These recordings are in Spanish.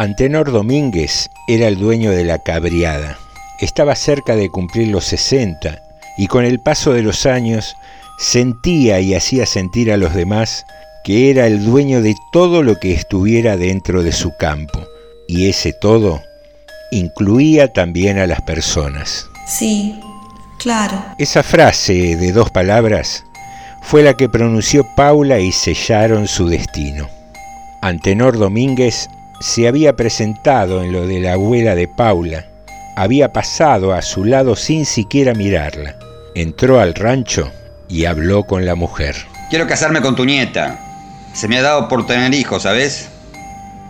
Antenor Domínguez era el dueño de la cabriada. Estaba cerca de cumplir los 60 y con el paso de los años sentía y hacía sentir a los demás que era el dueño de todo lo que estuviera dentro de su campo. Y ese todo incluía también a las personas. Sí, claro. Esa frase de dos palabras fue la que pronunció Paula y sellaron su destino. Antenor Domínguez se había presentado en lo de la abuela de Paula, había pasado a su lado sin siquiera mirarla. Entró al rancho y habló con la mujer. Quiero casarme con tu nieta. Se me ha dado por tener hijos, ¿sabes?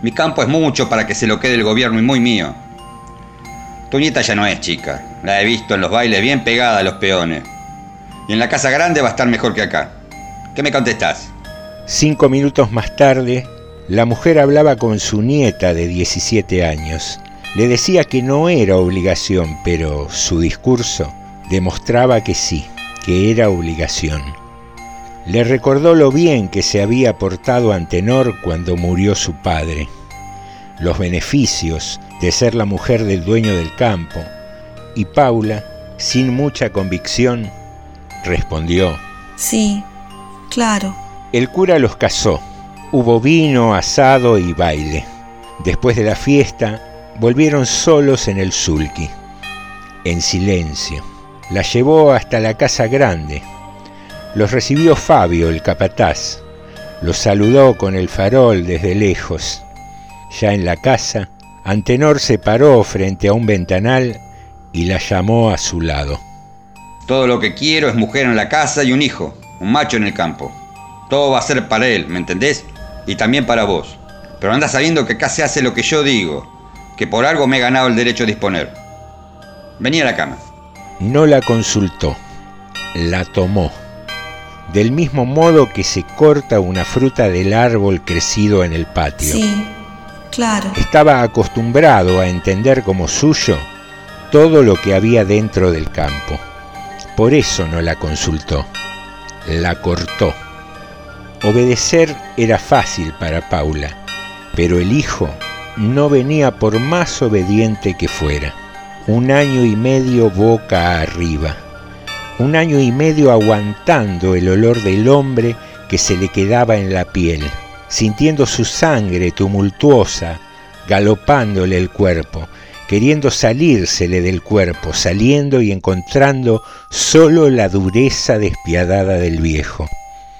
Mi campo es mucho para que se lo quede el gobierno y muy mío. Tu nieta ya no es chica. La he visto en los bailes bien pegada a los peones. Y en la casa grande va a estar mejor que acá. ¿Qué me contestás? Cinco minutos más tarde, la mujer hablaba con su nieta de 17 años. Le decía que no era obligación, pero su discurso demostraba que sí, que era obligación. Le recordó lo bien que se había portado Antenor cuando murió su padre, los beneficios de ser la mujer del dueño del campo, y Paula, sin mucha convicción, respondió, Sí, claro. El cura los casó. Hubo vino, asado y baile. Después de la fiesta, volvieron solos en el sulky, en silencio. La llevó hasta la casa grande. Los recibió Fabio, el capataz. Los saludó con el farol desde lejos. Ya en la casa, Antenor se paró frente a un ventanal y la llamó a su lado. Todo lo que quiero es mujer en la casa y un hijo, un macho en el campo. Todo va a ser para él, ¿me entendés? Y también para vos. Pero anda sabiendo que acá se hace lo que yo digo, que por algo me he ganado el derecho a disponer. Vení a la cama. No la consultó, la tomó. Del mismo modo que se corta una fruta del árbol crecido en el patio. Sí, claro. Estaba acostumbrado a entender como suyo todo lo que había dentro del campo. Por eso no la consultó, la cortó. Obedecer era fácil para Paula, pero el hijo no venía por más obediente que fuera. Un año y medio boca arriba. Un año y medio aguantando el olor del hombre que se le quedaba en la piel, sintiendo su sangre tumultuosa, galopándole el cuerpo, queriendo salírsele del cuerpo, saliendo y encontrando solo la dureza despiadada del viejo,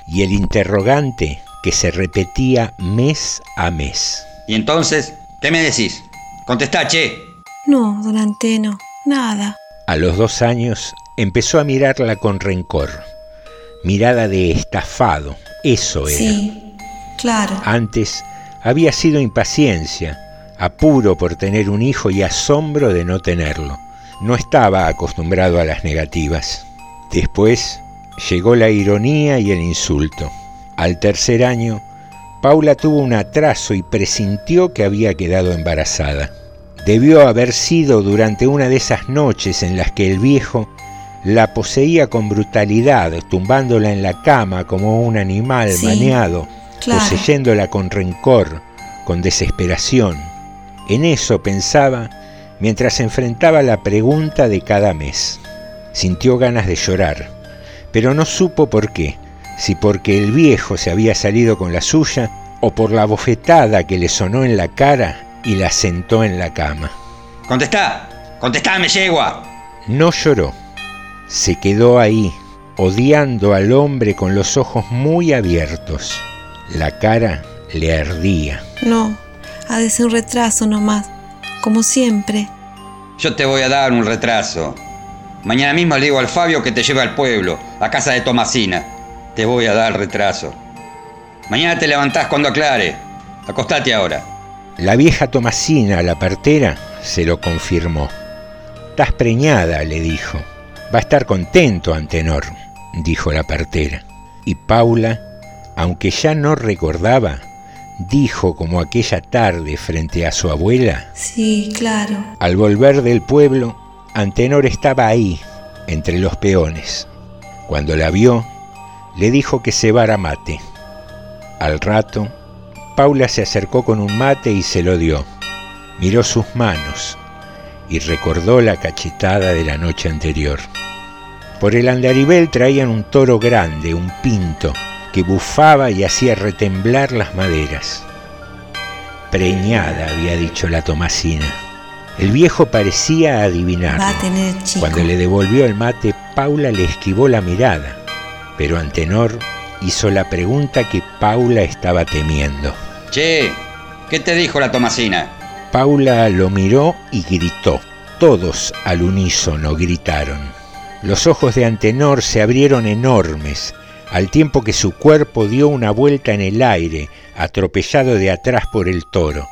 y el interrogante que se repetía mes a mes. ¿Y entonces? ¿Qué me decís? Contestá, che. No, don Anteno, nada. A los dos años empezó a mirarla con rencor, mirada de estafado, eso era. Sí, claro. Antes había sido impaciencia, apuro por tener un hijo y asombro de no tenerlo. No estaba acostumbrado a las negativas. Después llegó la ironía y el insulto. Al tercer año, Paula tuvo un atraso y presintió que había quedado embarazada. Debió haber sido durante una de esas noches en las que el viejo la poseía con brutalidad, tumbándola en la cama como un animal Sí, maneado, claro. poseyéndola con rencor, con desesperación. En eso pensaba mientras enfrentaba la pregunta de cada mes. Sintió ganas de llorar, pero no supo por qué, si porque el viejo se había salido con la suya o por la bofetada que le sonó en la cara y la sentó en la cama. Contestá. Contestame, yegua. No lloró, se quedó ahí, odiando al hombre con los ojos muy abiertos. La cara le ardía. No, ha de ser un retraso nomás, como siempre. Yo te voy a dar un retraso. Mañana mismo le digo al Fabio que te lleve al pueblo, a casa de Tomasina. Te voy a dar retraso. Mañana te levantás cuando aclare. Acostate ahora. La vieja Tomasina, la partera, se lo confirmó. Estás preñada, le dijo. Va a estar contento, Antenor, dijo la partera. Y Paula, aunque ya no recordaba, dijo como aquella tarde frente a su abuela, Sí, claro. al volver del pueblo, Antenor estaba ahí, entre los peones. Cuando la vio, le dijo que cebara mate. Al rato, Paula se acercó con un mate y se lo dio. Miró sus manos y recordó la cachetada de la noche anterior. Por el andarivel traían un toro grande, un pinto, que bufaba y hacía retemblar las maderas. Preñada, había dicho la Tomasina. El viejo parecía adivinar. Cuando le devolvió el mate, Paula le esquivó la mirada, pero Antenor hizo la pregunta que Paula estaba temiendo. Che, ¿qué te dijo la Tomasina? Paula lo miró y gritó. Todos al unísono gritaron. Los ojos de Antenor se abrieron enormes, al tiempo que su cuerpo dio una vuelta en el aire, atropellado de atrás por el toro.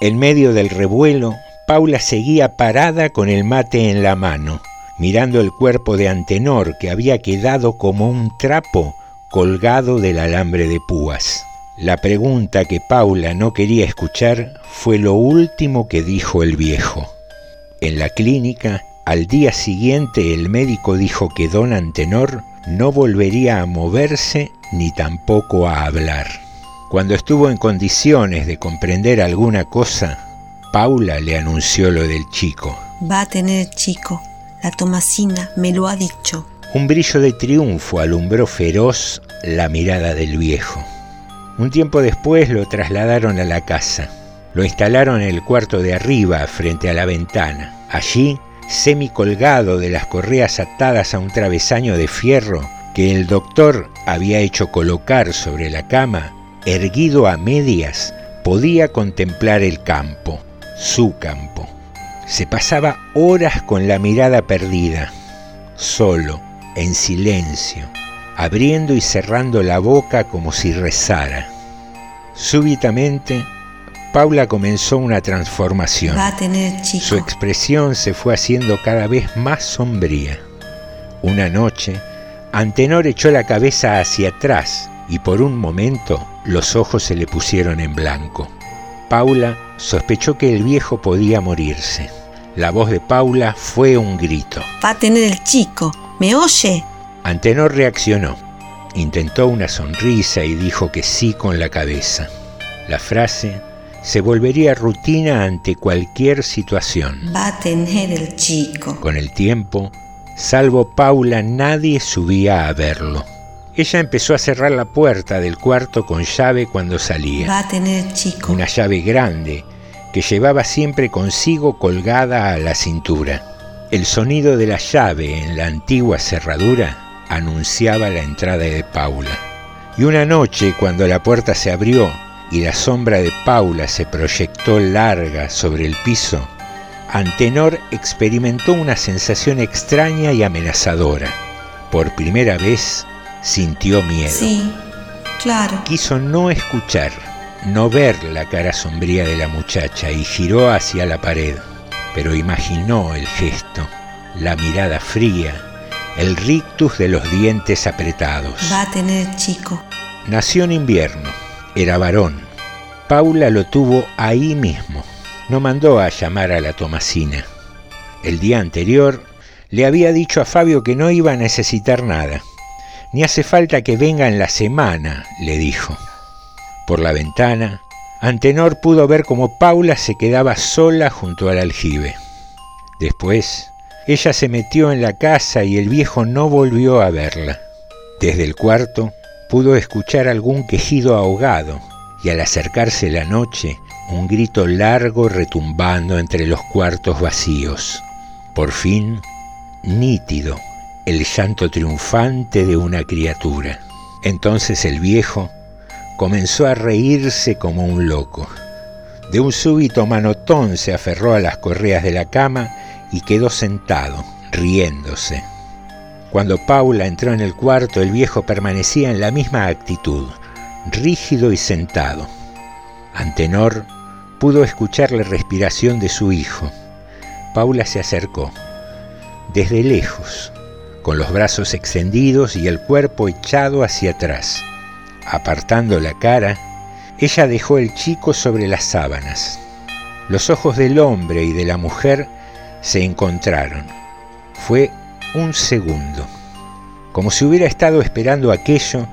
En medio del revuelo, Paula seguía parada con el mate en la mano, mirando el cuerpo de Antenor que había quedado como un trapo colgado del alambre de púas. La pregunta que Paula no quería escuchar fue lo último que dijo el viejo. En la clínica, al día siguiente el médico dijo que don Antenor no volvería a moverse ni tampoco a hablar. Cuando estuvo en condiciones de comprender alguna cosa, Paula le anunció lo del chico. Va a tener chico. La Tomasina me lo ha dicho. Un brillo de triunfo alumbró feroz la mirada del viejo. Un tiempo después lo trasladaron a la casa. Lo instalaron en el cuarto de arriba, frente a la ventana. Allí semi colgado de las correas atadas a un travesaño de fierro que el doctor había hecho colocar sobre la cama, erguido a medias, podía contemplar el campo, su campo. Se pasaba horas con la mirada perdida, solo, en silencio, abriendo y cerrando la boca como si rezara. Súbitamente Paula comenzó una transformación. Va a tener chico. Su expresión se fue haciendo cada vez más sombría. Una noche, Antenor echó la cabeza hacia atrás y por un momento los ojos se le pusieron en blanco. Paula sospechó que el viejo podía morirse. La voz de Paula fue un grito. Va a tener el chico. ¿Me oye? Antenor reaccionó. Intentó una sonrisa y dijo que sí con la cabeza. La frase se volvería rutina ante cualquier situación. Va a tener el chico. Con el tiempo, salvo Paula, nadie subía a verlo. Ella empezó a cerrar la puerta del cuarto con llave cuando salía. Va a tener chico. Una llave grande que llevaba siempre consigo colgada a la cintura. El sonido de la llave en la antigua cerradura anunciaba la entrada de Paula. Y una noche, cuando la puerta se abrió y la sombra de Paula se proyectó larga sobre el piso, Antenor experimentó una sensación extraña y amenazadora. Por primera vez sintió miedo. Sí, claro. Quiso no escuchar, no ver la cara sombría de la muchacha y giró hacia la pared, pero imaginó el gesto, la mirada fría, el rictus de los dientes apretados. Va a tener chico. Nació en invierno era varón. Paula lo tuvo ahí mismo. No mandó a llamar a la Tomasina. El día anterior le había dicho a Fabio que no iba a necesitar nada. Ni hace falta que venga en la semana, le dijo. Por la ventana, Antenor pudo ver cómo Paula se quedaba sola junto al aljibe. Después, ella se metió en la casa y el viejo no volvió a verla. Desde el cuarto, pudo escuchar algún quejido ahogado y al acercarse la noche, un grito largo retumbando entre los cuartos vacíos. Por fin, nítido, el llanto triunfante de una criatura. Entonces el viejo comenzó a reírse como un loco. De un súbito manotón se aferró a las correas de la cama y quedó sentado, riéndose. Cuando Paula entró en el cuarto, el viejo permanecía en la misma actitud, rígido y sentado. Antenor pudo escuchar la respiración de su hijo. Paula se acercó, desde lejos, con los brazos extendidos y el cuerpo echado hacia atrás. Apartando la cara, ella dejó el chico sobre las sábanas. Los ojos del hombre y de la mujer se encontraron. Fue un segundo. Como si hubiera estado esperando aquello,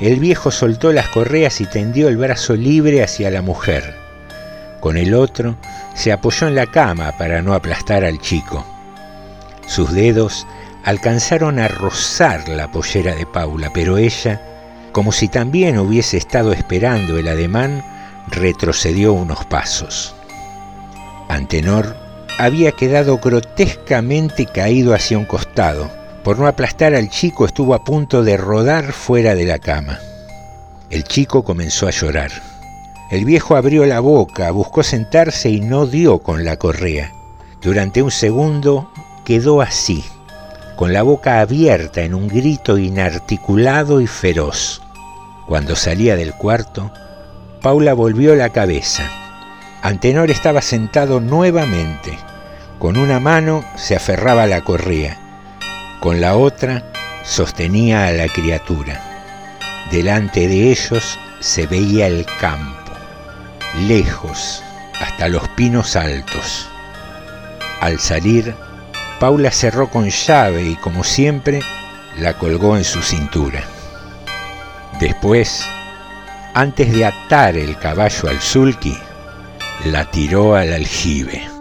el viejo soltó las correas y tendió el brazo libre hacia la mujer. Con el otro se apoyó en la cama para no aplastar al chico. Sus dedos alcanzaron a rozar la pollera de Paula, pero ella, como si también hubiese estado esperando el ademán, retrocedió unos pasos. Antenor había quedado grotescamente caído hacia un costado. Por no aplastar al chico estuvo a punto de rodar fuera de la cama. El chico comenzó a llorar. El viejo abrió la boca, buscó sentarse y no dio con la correa. Durante un segundo quedó así, con la boca abierta en un grito inarticulado y feroz. Cuando salía del cuarto, Paula volvió la cabeza. Antenor estaba sentado nuevamente. Con una mano se aferraba a la correa, con la otra sostenía a la criatura. Delante de ellos se veía el campo, lejos, hasta los pinos altos. Al salir, Paula cerró con llave y como siempre la colgó en su cintura. Después, antes de atar el caballo al sulky, la tiró al aljibe.